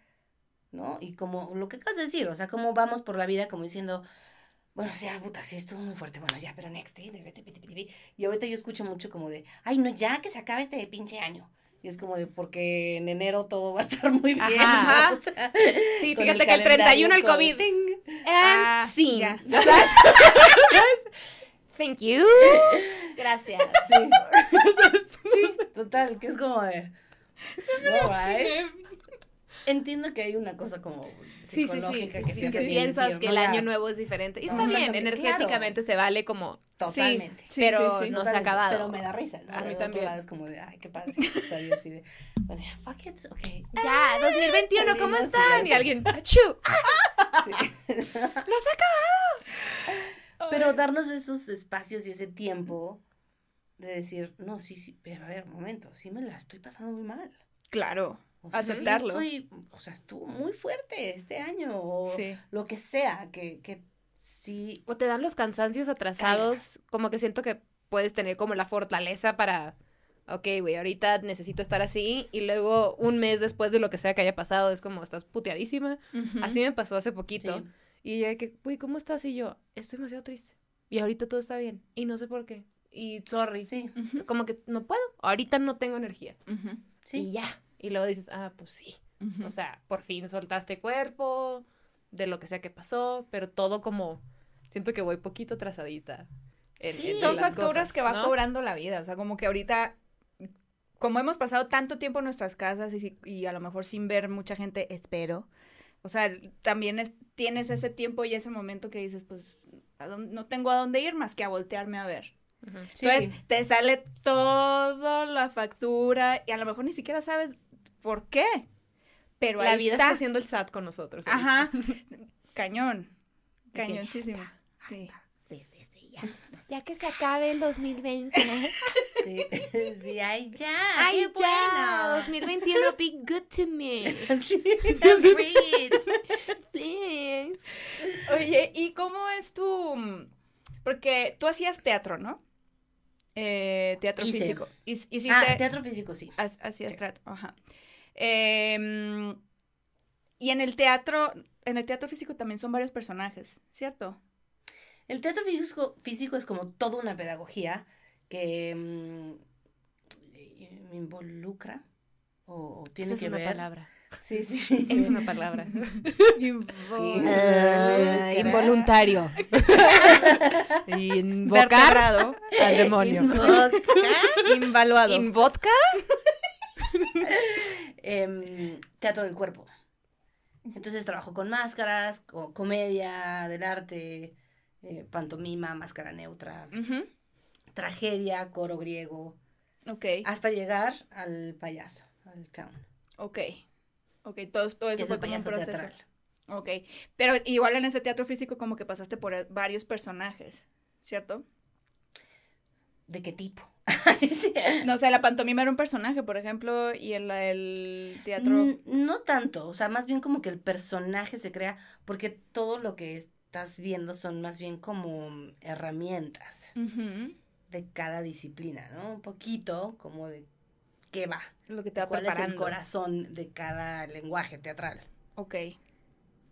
¿no? Y como lo que acabas de decir, o sea, cómo vamos por la vida como diciendo, bueno, o sea, puta, sí, estuvo muy fuerte, bueno, ya, pero next, eh, y ahorita yo escucho mucho como de, ay, no, ya que se acabe este pinche año. Y es como de, porque en enero todo va a estar muy bien, Ajá. ¿no? O sea, Sí, fíjate que el calendario 31 el como COVID. And Ah. ¿Sabes? Thank you. Gracias. Sí. sí, total, que es como de, Entiendo que hay una cosa como Sí, sí, sí. que sí, que piensas decir, que ¿no? el año nuevo es diferente. Y No, está bien, energéticamente se vale como... Totalmente. Sí, pero sí, sí. no se ha acabado. Pero me da risa. ¿no? A mí también. lado es como de, ay, qué padre. Así de, bueno, fuck it, ok. Ya, 2021, ¿cómo están? Y alguien, ¡achú! ¡Nos ha acabado! Pero darnos esos espacios y ese tiempo de decir, no, sí, sí, pero a ver, un momento, sí me la estoy pasando muy mal. Claro. O sea, sí Aceptarlo. estoy, o sea, estuvo muy fuerte este año, o Sí. lo que sea, que, que sí, O te dan los cansancios atrasados, como que siento que puedes tener como la fortaleza para, ok, güey, ahorita necesito estar así, y luego un mes después de lo que sea que haya pasado, es como, estás puteadísima. Ujú. Así me pasó hace poquito. sí. Y ella de que, güey, ¿cómo estás? Y yo, estoy demasiado triste. Y ahorita todo está bien. Y no sé por qué. Y sorry. Sí. Como que no puedo. Ahorita no tengo energía. Ujú. Y sí. ya. Y luego dices, ah, pues sí. O sea, por fin soltaste cuerpo, de lo que sea que pasó, pero todo como, siento que voy poquito atrasadita. en- Sí. en son las facturas cosas, que va ¿no? cobrando la vida. O sea, como que ahorita, como hemos pasado tanto tiempo en nuestras casas y, a lo mejor sin ver mucha gente, espero. O sea, también es- tienes ese tiempo y ese momento que dices, pues, ¿a dónde- no tengo a dónde ir más que a voltearme a ver. Ujú. Sí. Entonces, te sale toda la factura y a lo mejor ni siquiera sabes por qué. Pero La ahí vida está. está haciendo el SAT con nosotros. ahorita. Ajá. Cañón. Cañoncísimo. Sí. Sí, sí, sí, ya. Ya que se acabe el 2020. Sí, sí, ay, ya. Ay, qué ya. bueno. 2021, be good to me. Sí. Please. Oye, ¿y cómo es tu...? mm, Porque tú hacías teatro, ¿no? Eh, teatro Hice. físico. Hic- Hiciste... Ah, teatro físico, sí. ha- Hacías Sí. teatro, ajá. Em, y en el teatro, en el teatro físico también son varios personajes, ¿cierto? El teatro físico, físico es como toda una pedagogía que mm, eh, involucra o, o tiene Esa es que una ver. palabra. Sí, sí. Es una palabra. Involucra. involuntario. Invocar al demonio. Invoca. Invaluado. ¿In vodka? em, teatro del cuerpo. Entonces trabajo con máscaras, co- comedia del arte, eh, pantomima, máscara neutra, tragedia, coro griego, Ok, hasta llegar al payaso, al clown. ok. Ok, todo, todo eso es fue el como un proceso. teatral. Ok, pero igual en ese teatro físico como que pasaste por varios personajes, ¿cierto? ¿De qué tipo? Sí. No sé, la pantomima era un personaje, por ejemplo, y en la- el teatro... Mm, No tanto, o sea, más bien como que el personaje se crea, porque todo lo que estás viendo son más bien como herramientas de cada disciplina, ¿no? Un poquito como de qué va, Lo que te va cuál es el preparando. corazón de cada lenguaje teatral. Ok,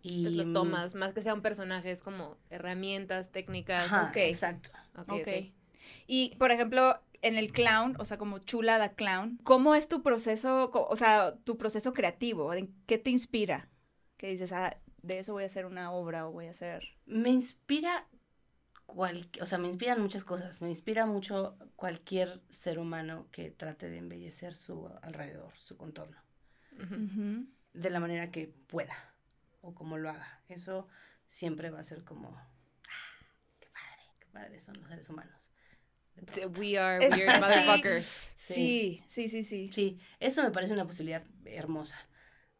Y Entonces lo tomas, más que sea un personaje, es como herramientas, técnicas. Ajá, Ok. exacto. Ok, ok. ok. Y, por ejemplo, en el clown, o sea, como chula da clown, ¿cómo es tu proceso, o sea, tu proceso creativo? ¿En qué te inspira? Que dices, ah, de eso voy a hacer una obra o voy a hacer... Me inspira cual, o sea, me inspiran muchas cosas. Me inspira mucho cualquier ser humano que trate de embellecer su alrededor, su contorno, de la manera que pueda o como lo haga. Eso siempre va a ser como, ah, qué padre, qué padre son los seres humanos. We are weird motherfuckers. Sí, sí, sí, sí. Sí, eso me parece una posibilidad hermosa.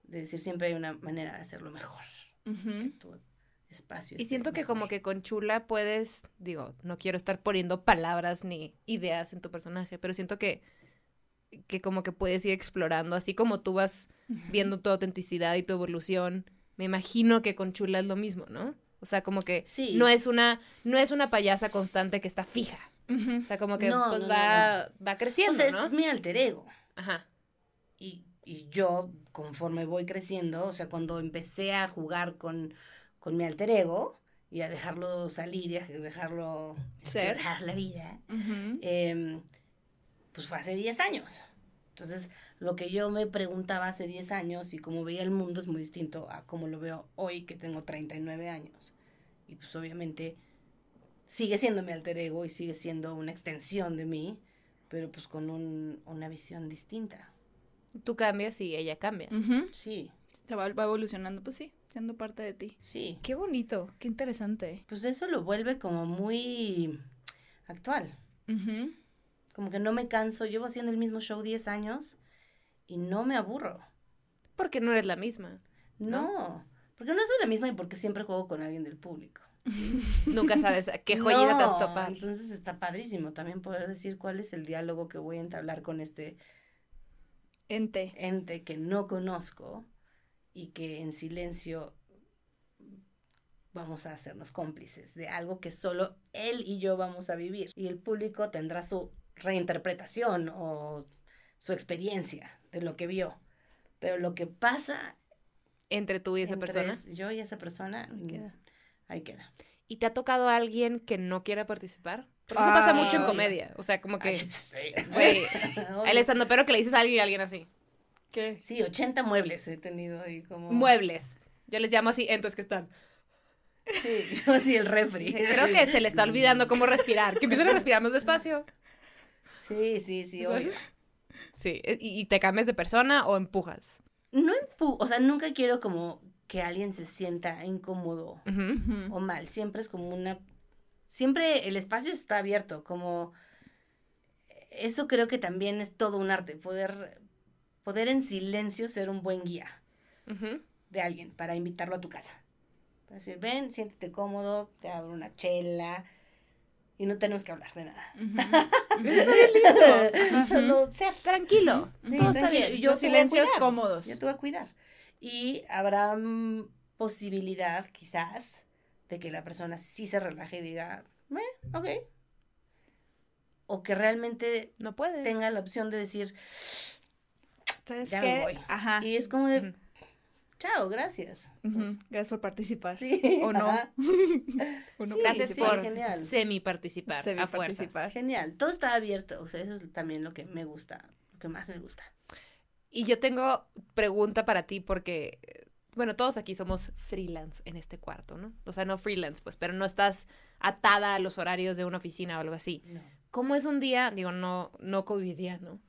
De decir, siempre hay una manera de hacerlo mejor. Espacio. Y siento que mejor. como que con Chula puedes, digo, no quiero estar poniendo palabras ni ideas en tu personaje, pero siento que, que como que puedes ir explorando, así como tú vas viendo tu autenticidad y tu evolución, me imagino que con Chula es lo mismo, ¿no? O sea, como que Sí. no es una, no es una payasa constante que está fija. O sea, como que No, pues no, no, va, va creciendo, O sea, es mi alter ego. Ajá. Y, y yo, conforme voy creciendo, o sea, cuando empecé a jugar con, con mi alter ego y a dejarlo salir y a dejarlo Ser. la vida, em, pues fue hace 10 años. Entonces, lo que yo me preguntaba hace 10 años y cómo veía el mundo es muy distinto a cómo lo veo hoy, que tengo 39 años. Y pues obviamente sigue siendo mi alter ego y sigue siendo una extensión de mí, pero pues con un- una visión distinta. Tú cambias y ella cambia. Sí, Se va, va evolucionando, pues sí, siendo parte de ti. sí. Qué bonito, qué interesante. Pues eso lo vuelve como muy actual. Como que no me canso, llevo haciendo el mismo show 10 años y no me aburro. Porque no eres la misma. No, porque no soy la misma y porque siempre juego con alguien del público. Nunca sabes a qué joyita te has No, topado. Entonces está padrísimo también poder decir cuál es el diálogo que voy a entablar con este Ente. ente que no conozco y que en silencio vamos a hacernos cómplices de algo que solo él y yo vamos a vivir. Y el público tendrá su reinterpretación o su experiencia de lo que vio. Pero lo que pasa Entre tú y esa persona. es- yo y esa persona, Ahí mm, queda. ahí queda. ¿Y te ha tocado a alguien que no quiera participar? Porque eso pasa mucho en comedia. O sea, como que, Ay, sí. güey, el estando pero que le dices a alguien y alguien así. ¿Qué? Sí, 80 muebles he tenido ahí como... Muebles. Yo les llamo así, entonces que están. Sí, yo sí, el refri. Creo que se le está olvidando cómo respirar. Que empiecen a respirar más despacio. Sí, sí, sí. Sí, e, y, y te cambias de persona o empujas. No empu... O sea, nunca quiero como que alguien se sienta incómodo o mal. Siempre es como una... Siempre el espacio está abierto, como... Eso creo que también es todo un arte, poder, poder en silencio ser un buen guía de alguien para invitarlo a tu casa. Para decir, ven, siéntete cómodo, te abro una chela y no tenemos que hablar de nada. Solo ser. Tranquilo. Sí, todo está bien. Yo Los silencios cómodos. Yo te voy a cuidar. Y habrá mm, posibilidad, quizás, de que la persona sí se relaje y diga, eh, ok. O que realmente No puede. tenga la opción de decir, ¿Sabes Ya me voy. Ajá. y es como de, chao, gracias. Gracias por participar. Sí. O no. O no Sí, Gracias sí, por genial. semi-participar a fuerzas. Semi-participar. Genial. Todo está abierto. O sea, eso es también lo que me gusta, lo que más me gusta. Y yo tengo pregunta para ti porque, bueno, todos aquí somos freelance en este cuarto, ¿no? O sea, no freelance, pues, pero no estás atada a los horarios de una oficina o algo así. No. ¿Cómo es un día, digo, no, no covidiano,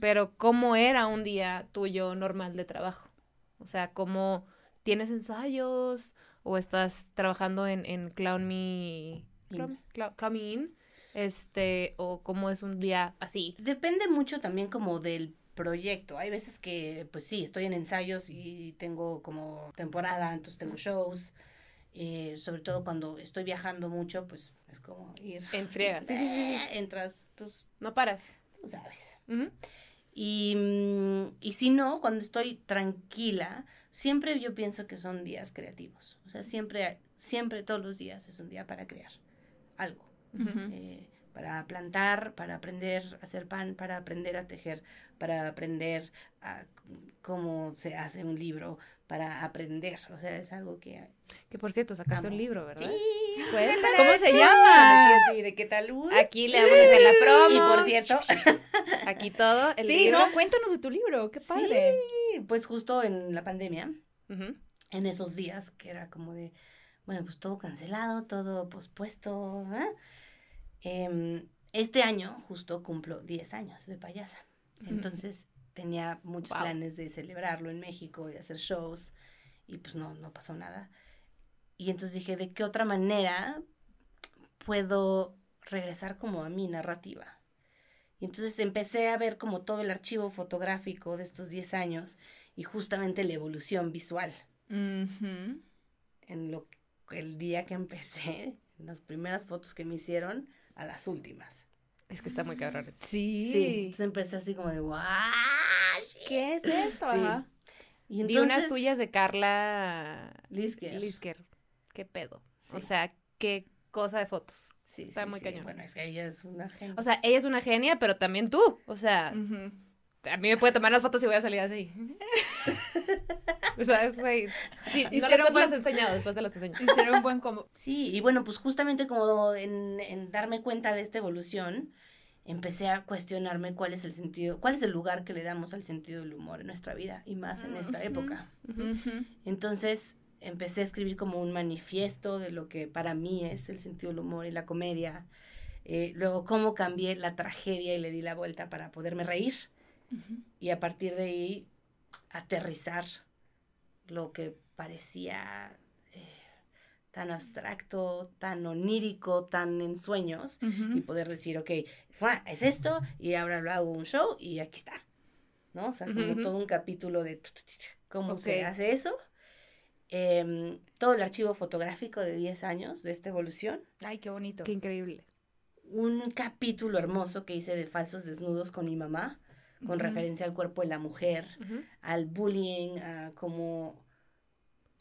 Pero cómo era un día tuyo normal de trabajo? O sea, ¿cómo tienes ensayos o estás trabajando en, en Clown Me, Clown, In. Clown- Clown Me In? Este, o cómo es un día así. Depende mucho también como del proyecto. Hay veces que, pues sí, estoy en ensayos y tengo como temporada, entonces tengo shows. eh, sobre todo cuando estoy viajando mucho, pues es como ir. En friega. Sí, sí, sí. Entras, pues No paras. Tú sabes. Y, mm, y si no, cuando estoy tranquila, siempre yo pienso que son días creativos. O sea, siempre, siempre, todos los días es un día para crear algo. Eh, para plantar, para aprender a hacer pan, para aprender a tejer, para aprender a cómo se hace un libro, para aprender. O sea, es algo que... Que por cierto, sacaste Amo. un libro, ¿verdad? Sí, Cuéntale. ¿Cómo se llama? ¿De qué, sí, ¿de qué tal? Uy. Aquí le vamos a hacer la promo. Y por cierto, Aquí todo. El Sí, libro. no, cuéntanos de tu libro, qué padre. sí, pues justo en la pandemia, en esos días que era como de, bueno, pues todo cancelado, todo pospuesto. ¿eh? Este año justo cumplo 10 años de payasa. Entonces tenía muchos Wow. planes de celebrarlo en México, de hacer shows, y pues no, no pasó nada. Y entonces dije, ¿de qué otra manera puedo regresar como a mi narrativa? Y entonces empecé a ver como todo el archivo fotográfico de estos 10 años y justamente la evolución visual en lo el día que empecé, en las primeras fotos que me hicieron, a las últimas. Es que está muy cabrón. esto. Sí. Sí. Entonces empecé así como de ¡guau! ¿Qué es esto? Sí. Ajá. Y Vi unas entonces- tuyas de Carla Lisker. Lisker. ¿Qué pedo? O sea, qué cosa de fotos. Sí, Está sí, muy sí. cañón. Bueno, es que ella es una genia. O sea, ella es una genia, pero también tú. O sea. A mí me puede tomar las fotos y voy a salir así. o sea, es güey. Sí, no, Hicieron las- no las buen- he enseñado, después te las enseño. Hicieron un buen combo. Sí, y bueno, pues justamente como en, en darme cuenta de esta evolución, empecé a cuestionarme cuál es el sentido, cuál es el lugar que le damos al sentido del humor en nuestra vida y más en esta época. Entonces empecé a escribir como un manifiesto de lo que para mí es el sentido del humor y la comedia. Eh, luego cómo cambié la tragedia y le di la vuelta para poderme reír. Ujú. Y a partir de ahí aterrizar lo que parecía eh, tan abstracto, tan onírico, tan en sueños. Y Ujú. poder decir, ok, es esto y ahora lo hago un show y aquí está. ¿No? O sea, como Ujú, ujú. todo un capítulo de cómo Ok. se hace eso. Em, todo el archivo fotográfico de 10 años de esta evolución. Ay, qué bonito. Qué increíble. Un capítulo hermoso que hice de falsos desnudos con mi mamá, con referencia al cuerpo de la mujer, al bullying, a cómo,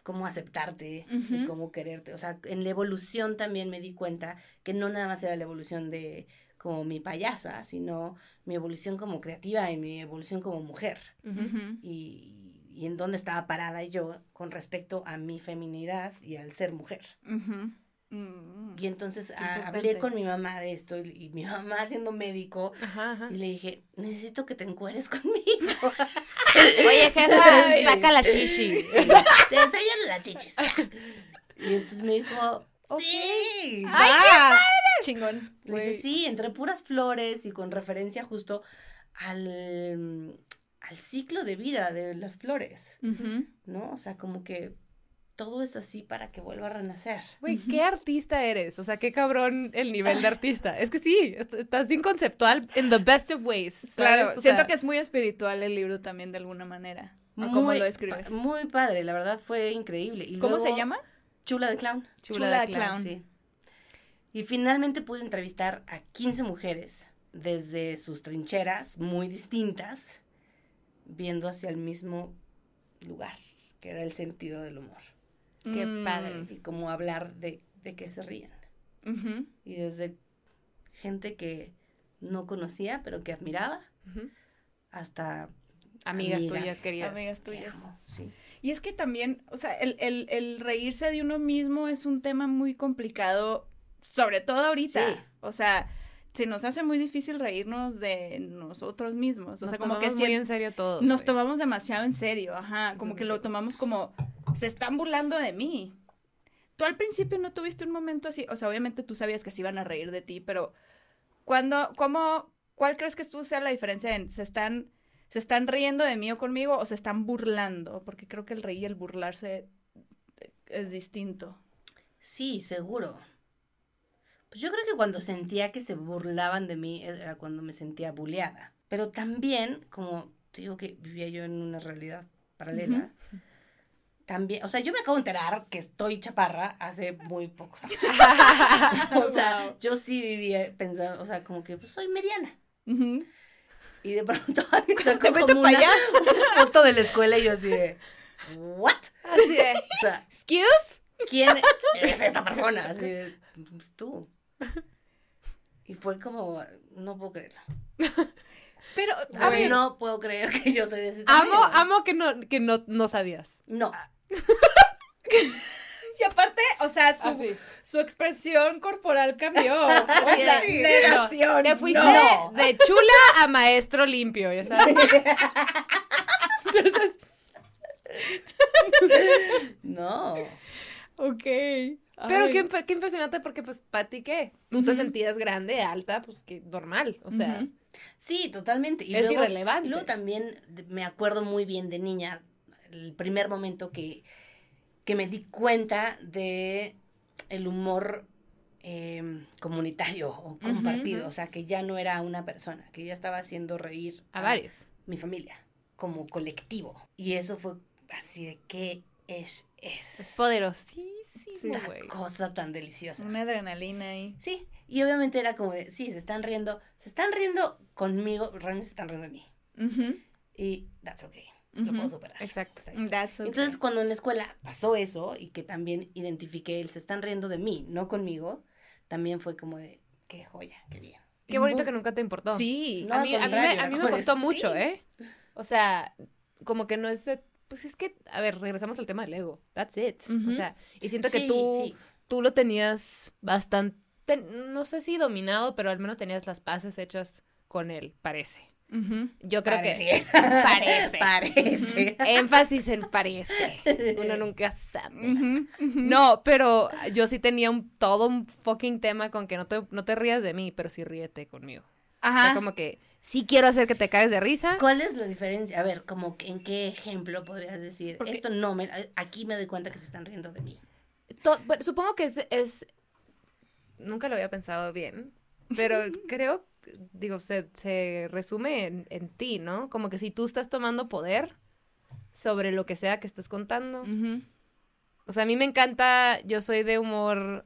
cómo aceptarte y cómo quererte. O sea, en la evolución también me di cuenta que no nada más era la evolución de como mi payasa, sino mi evolución como creativa y mi evolución como mujer. Y, y en dónde estaba parada yo con respecto a mi feminidad y al ser mujer. Mm. Y entonces Qué a- importante. hablé con mi mamá de esto y, y mi mamá siendo médico Ajá, ajá. y le dije, necesito que te encueres conmigo. Oye, jefa, saca la shishi. Se enseñan las chichis. Y entonces me dijo, sí. ¡Ay, Chingón. Le dije, sí, entre puras flores y con referencia justo al, al ciclo de vida de las flores, Ujú. ¿no? O sea, como que todo es así para que vuelva a renacer. Güey, qué artista eres. O sea, qué cabrón el nivel de artista. Es que sí, est- estás bien conceptual in the best of ways. ¿sabes? Claro, O siento sea, que es muy espiritual el libro también de alguna manera. ¿O ¿Cómo Muy lo describes? pa- Muy padre, la verdad fue increíble. Y ¿Cómo se llama? Chula de Clown. Chula, de clown. Sí. Y finalmente pude entrevistar a 15 mujeres desde sus trincheras muy distintas, viendo hacia el mismo lugar, que era el sentido del humor. Qué Mm. padre. Y cómo hablar de, de que se ríen. Ujú. Y desde gente que no conocía, pero que admiraba, hasta Amigas, Amigas. tuyas queridas. Amigas tuyas. amo, sí. Y es que también, o sea, el, el, el reírse de uno mismo es un tema muy complicado, sobre todo ahorita. Sí. O sea, se nos hace muy difícil reírnos de nosotros mismos. O Nos sea, como que tomamos muy sien- en serio todos. nos tomamos demasiado en serio, ajá, como que lo tomamos como, se están burlando de mí. Tú al principio no tuviste un momento así, o sea, obviamente tú sabías que se iban a reír de ti, pero cuando, cómo, cuál crees que tú sea la diferencia en, se están, se están riendo de mí o conmigo o se están burlando? Porque creo que el reír y el burlarse es distinto. Sí, seguro. Pues yo creo que cuando sentía que se burlaban de mí era cuando me sentía bulleada. Pero también, como te digo que vivía yo en una realidad paralela, también, o sea, yo me acabo de enterar que estoy chaparra hace muy pocos años. o sea, Wow. yo sí vivía pensando, o sea, como que pues, soy mediana. Y de pronto sacó como una, allá. una foto de la escuela y yo así de, ¿what? Así de, O sea, ¿excuse? ¿quién es esta persona? Así, de, "Pues tú. Y fue como, no puedo creerlo. Pero, A ver, no puedo creer que yo soy de ese amo, tamaño. amo que no, que no, no sabías. No, Y aparte, o sea, su, Así. su expresión corporal cambió. O sea, de, negación. Te fuiste No. de chula a maestro limpio, ya sabes. Entonces, no. Ok. pero Ay. qué, qué impresionante porque, pues, Pati, ¿qué? Tú te sentías grande, alta, pues, que normal, o sea. Sí, totalmente. Y Es luego, irrelevante. y luego también me acuerdo muy bien de niña, el primer momento que, que me di cuenta de el humor eh, comunitario o compartido. O sea, que ya no era una persona, que ya estaba haciendo reír A varios. mi familia como colectivo. Y eso fue así de qué es, es. Es poderosísimo, Sí. Esta güey. cosa tan deliciosa. Una adrenalina ahí. Sí, y obviamente era como de, sí, se están riendo, se están riendo conmigo, realmente se están riendo de mí. Ujú. Y that's okay, lo puedo superar. exacto. That's okay. Entonces, cuando en la escuela pasó eso y que también identifiqué el se están riendo de mí, no conmigo, también fue como de, qué joya, qué bien. Qué bonito que nunca te importó. Sí. No, a mí, a mí contrario, me, a mí me costó sí. mucho, ¿eh? O sea, como que no es... Pues es que, a ver, regresamos al tema del ego. That's it. O sea, y siento que Sí, tú, sí. tú lo tenías bastante, no sé si dominado, pero al menos tenías las paces hechas con él, parece. Yo creo Parece. que parece. Parece. Énfasis en parece. Uno nunca sabe. No, pero yo sí tenía un, todo un fucking tema con que no te, no te rías de mí, pero sí ríete conmigo. O Ajá. sea, como que sí quiero hacer que te caes de risa. ¿Cuál es la diferencia? A ver, como que en qué ejemplo podrías decir, Porque- esto no me, aquí me doy cuenta que se están riendo de mí. To- bueno, supongo que es, es- Nunca lo había pensado bien, pero creo, digo, se, se resume en, en ti, ¿no? Como que si tú estás tomando poder sobre lo que sea que estés contando. Ujú. O sea, a mí me encanta, yo soy de humor,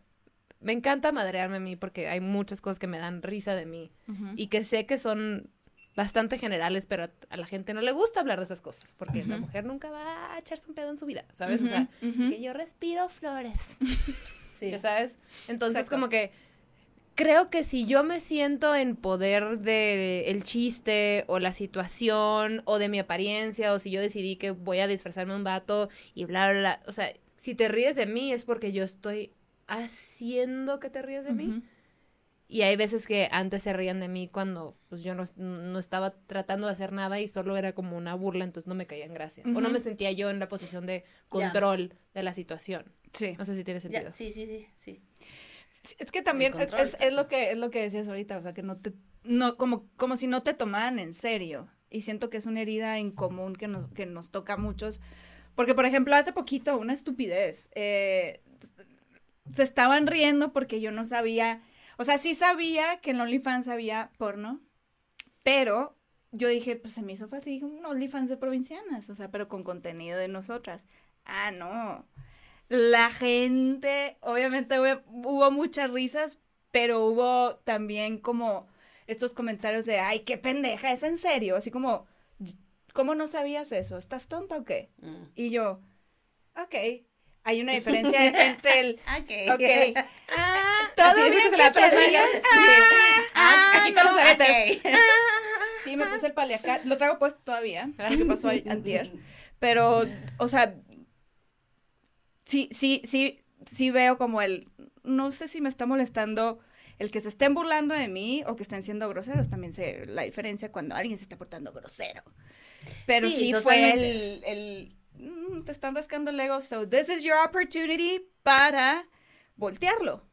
me encanta madrearme a mí porque hay muchas cosas que me dan risa de mí y que sé que son bastante generales, pero a, la gente no le gusta hablar de esas cosas, porque la mujer nunca va a echarse un pedo en su vida, ¿sabes? O sea, que yo respiro flores. Sí. ¿Ya sabes? Entonces, Exacto. como que creo que si yo me siento en poder de el chiste o la situación o de mi apariencia o si yo decidí que voy a disfrazarme un vato y bla, bla, bla, o sea, si te ríes de mí es porque yo estoy haciendo que te ríes de mí. Y hay veces que antes se rían de mí cuando pues yo no, no estaba tratando de hacer nada y solo era como una burla, entonces no me caía en gracia. O no me sentía yo en la posición de control de la situación. Sí. No sé si tiene sentido. Sí, sí, sí, sí. Es que también control, es- es lo que es lo que decías ahorita, o sea, que no te no como como si no te tomaran en serio y siento que es una herida en común que nos que nos toca a muchos, porque por ejemplo hace poquito una estupidez eh, se estaban riendo porque yo no sabía, o sea, sí sabía que en OnlyFans había porno, pero yo dije, pues se me hizo fácil, dije, un OnlyFans de provincianas, o sea, pero con contenido de nosotras. Ah, no. La gente, obviamente hubo, hubo muchas risas, pero hubo también como estos comentarios de, ay, qué pendeja, es en serio, así como, ¿cómo no sabías eso? ¿Estás tonta o qué? Mm. Y yo, ok, hay una diferencia entre el, Ok. ok, Ah, Todo bien que se que la las rías. nalgas. Ah, aquí con los aretes. ok. sí, me puse el paliacar, lo traigo puesto todavía, porque pasó antier, pero, o sea, sí, sí, sí, sí veo como el, no sé si me está molestando el que se estén burlando de mí o que estén siendo groseros, también sé la diferencia cuando alguien se está portando grosero. Pero sí, Sí, fue el, el mm, te están rascando el ego, so this is your opportunity para voltearlo.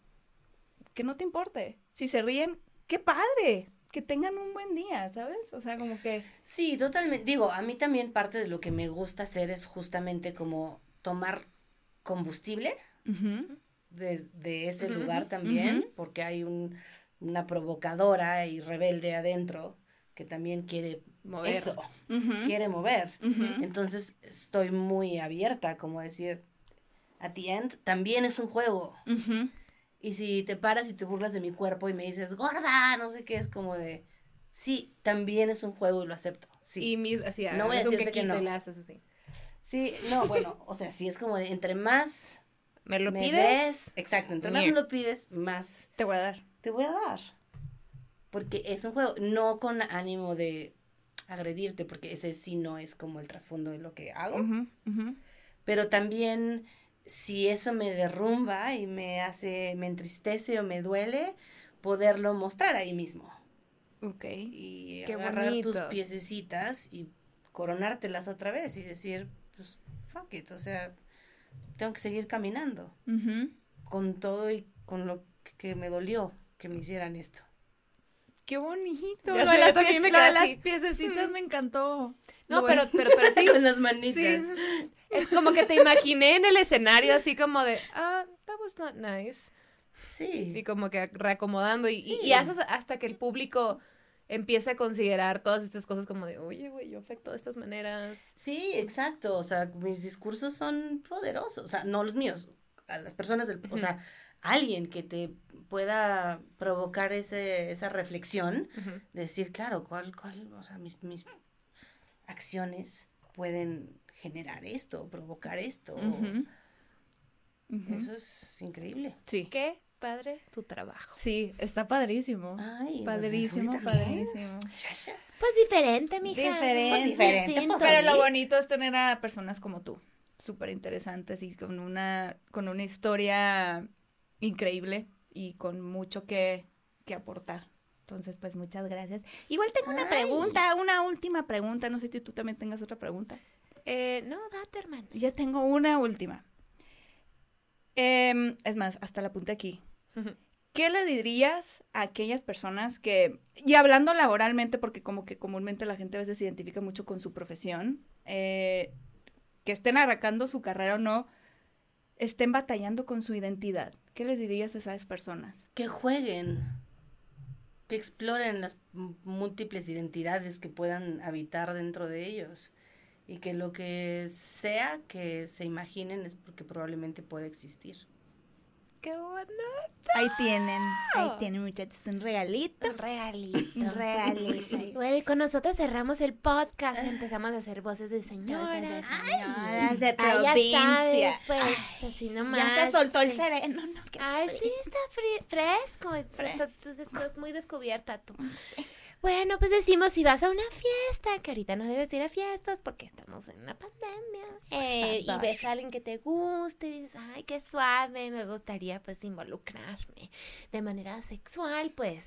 Que no te importe. Si se ríen, qué padre. Que tengan un buen día, ¿sabes? O sea, como que... Sí, totalmente. Digo, a mí también parte de lo que me gusta hacer es justamente como tomar combustible de, de ese lugar también, porque hay un, una provocadora y rebelde adentro que también quiere Mover. eso, quiere mover. Entonces estoy muy abierta, como decir, at the end también es un juego. Y si te paras y te burlas de mi cuerpo y me dices, gorda, no sé qué, es como de, sí, también es un juego y lo acepto. Sí. Y mis, así, No voy a decirte que quequito no. le haces así. Sí, no, bueno, o sea, sí es como de entre más ¿Me lo me pides? des, exacto, entre más me lo pides, más Te voy a dar. te voy a dar. Porque es un juego, no con ánimo de agredirte, porque ese sí no es como el trasfondo de lo que hago. Pero también si eso me derrumba y me hace, me entristece o me duele, poderlo mostrar ahí mismo. Ok. Y Qué agarrar tus piececitas y coronártelas otra vez y decir, pues, fuck it, o sea, tengo que seguir caminando con todo y con lo que me dolió que me hicieran esto. Qué bonito. Lo de las, pies- me lo de las piececitas me encantó. No, pero, pero, pero sí, con las manitas. Sí. es como que te imaginé en el escenario así como de, ah, that was not nice. Y Sí. como que reacomodando y, y- y haces hasta que el público empiece a considerar todas estas cosas como de, oye, güey, yo afecto de estas maneras. Sí, exacto. O sea, mis discursos son poderosos. O sea, no los míos, a las personas del, o sea, alguien que te pueda provocar ese, esa reflexión, decir, claro, cuál, cuál, o sea, mis, mis acciones pueden generar esto, provocar esto. Eso es increíble. Sí. Qué padre tu trabajo. Sí, está padrísimo. Ay, padrísimo, padrísimo. Pues diferente, mija. Diferente. Pues diferente, pues, Pero lo bonito es tener a personas como tú, súper interesantes y con una, con una historia increíble y con mucho que, que aportar. Entonces, pues muchas gracias. Igual tengo una Ay. pregunta, una última pregunta. No sé si tú también tengas otra pregunta. Eh, no, date, hermano. Ya tengo una última. Em, es más, hasta la apunté aquí. ¿Qué le dirías a aquellas personas que, y hablando laboralmente, porque como que comúnmente la gente a veces se identifica mucho con su profesión, eh, que estén arrancando su carrera o no, estén batallando con su identidad? ¿Qué les dirías a esas personas? Que jueguen, que exploren las múltiples identidades que puedan habitar dentro de ellos y que lo que sea que se imaginen es porque probablemente puede existir. Qué bonito. Ahí tienen, ahí tienen muchachos un regalito. Un regalito. Un regalito. Bueno, y con nosotros cerramos el podcast. Empezamos a hacer voces de señora. Señoras de Ay, ya sabes, provincia. pues, así nomás. Ya se soltó el sereno, ¿no? Qué Ay, frío. sí, está fresco. Fresco. Estás, muy descubierta tú. Bueno, pues decimos, si vas a una fiesta, que ahorita no debes ir a fiestas porque estamos en una pandemia, eh, y ves a alguien que te guste y dices, ay, qué suave, me gustaría pues involucrarme de manera sexual, pues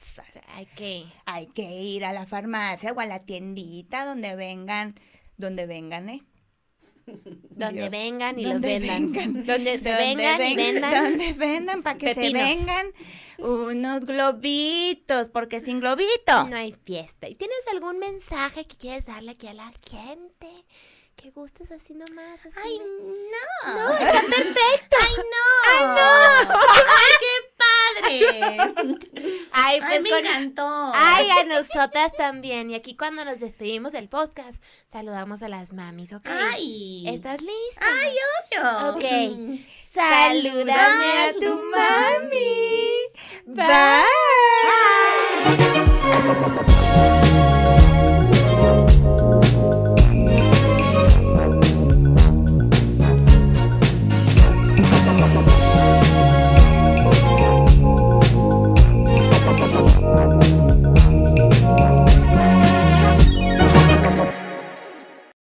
hay que... Hay que ir a la farmacia o a la tiendita donde vengan, donde vengan, ¿eh? Donde Dios. vengan y los vendan. vengan. Donde se Donde vengan y ven- vendan. Donde vendan para que Pepinos. se vengan unos globitos, porque sin globito. No hay fiesta. ¿Y tienes algún mensaje que quieres darle aquí a la gente? Que gustes así nomás, así. Ay, no. No, está perfecto. Ay, no. Ay, qué padre. Ay, Ay, pues me con... encantó. Ay, a nosotras también. Y aquí cuando nos despedimos del podcast, saludamos a las mamis, ¿ok? Ay. ¿Estás lista? Ay, obvio. Ok. Salúdame a tu mami. Bye. Bye.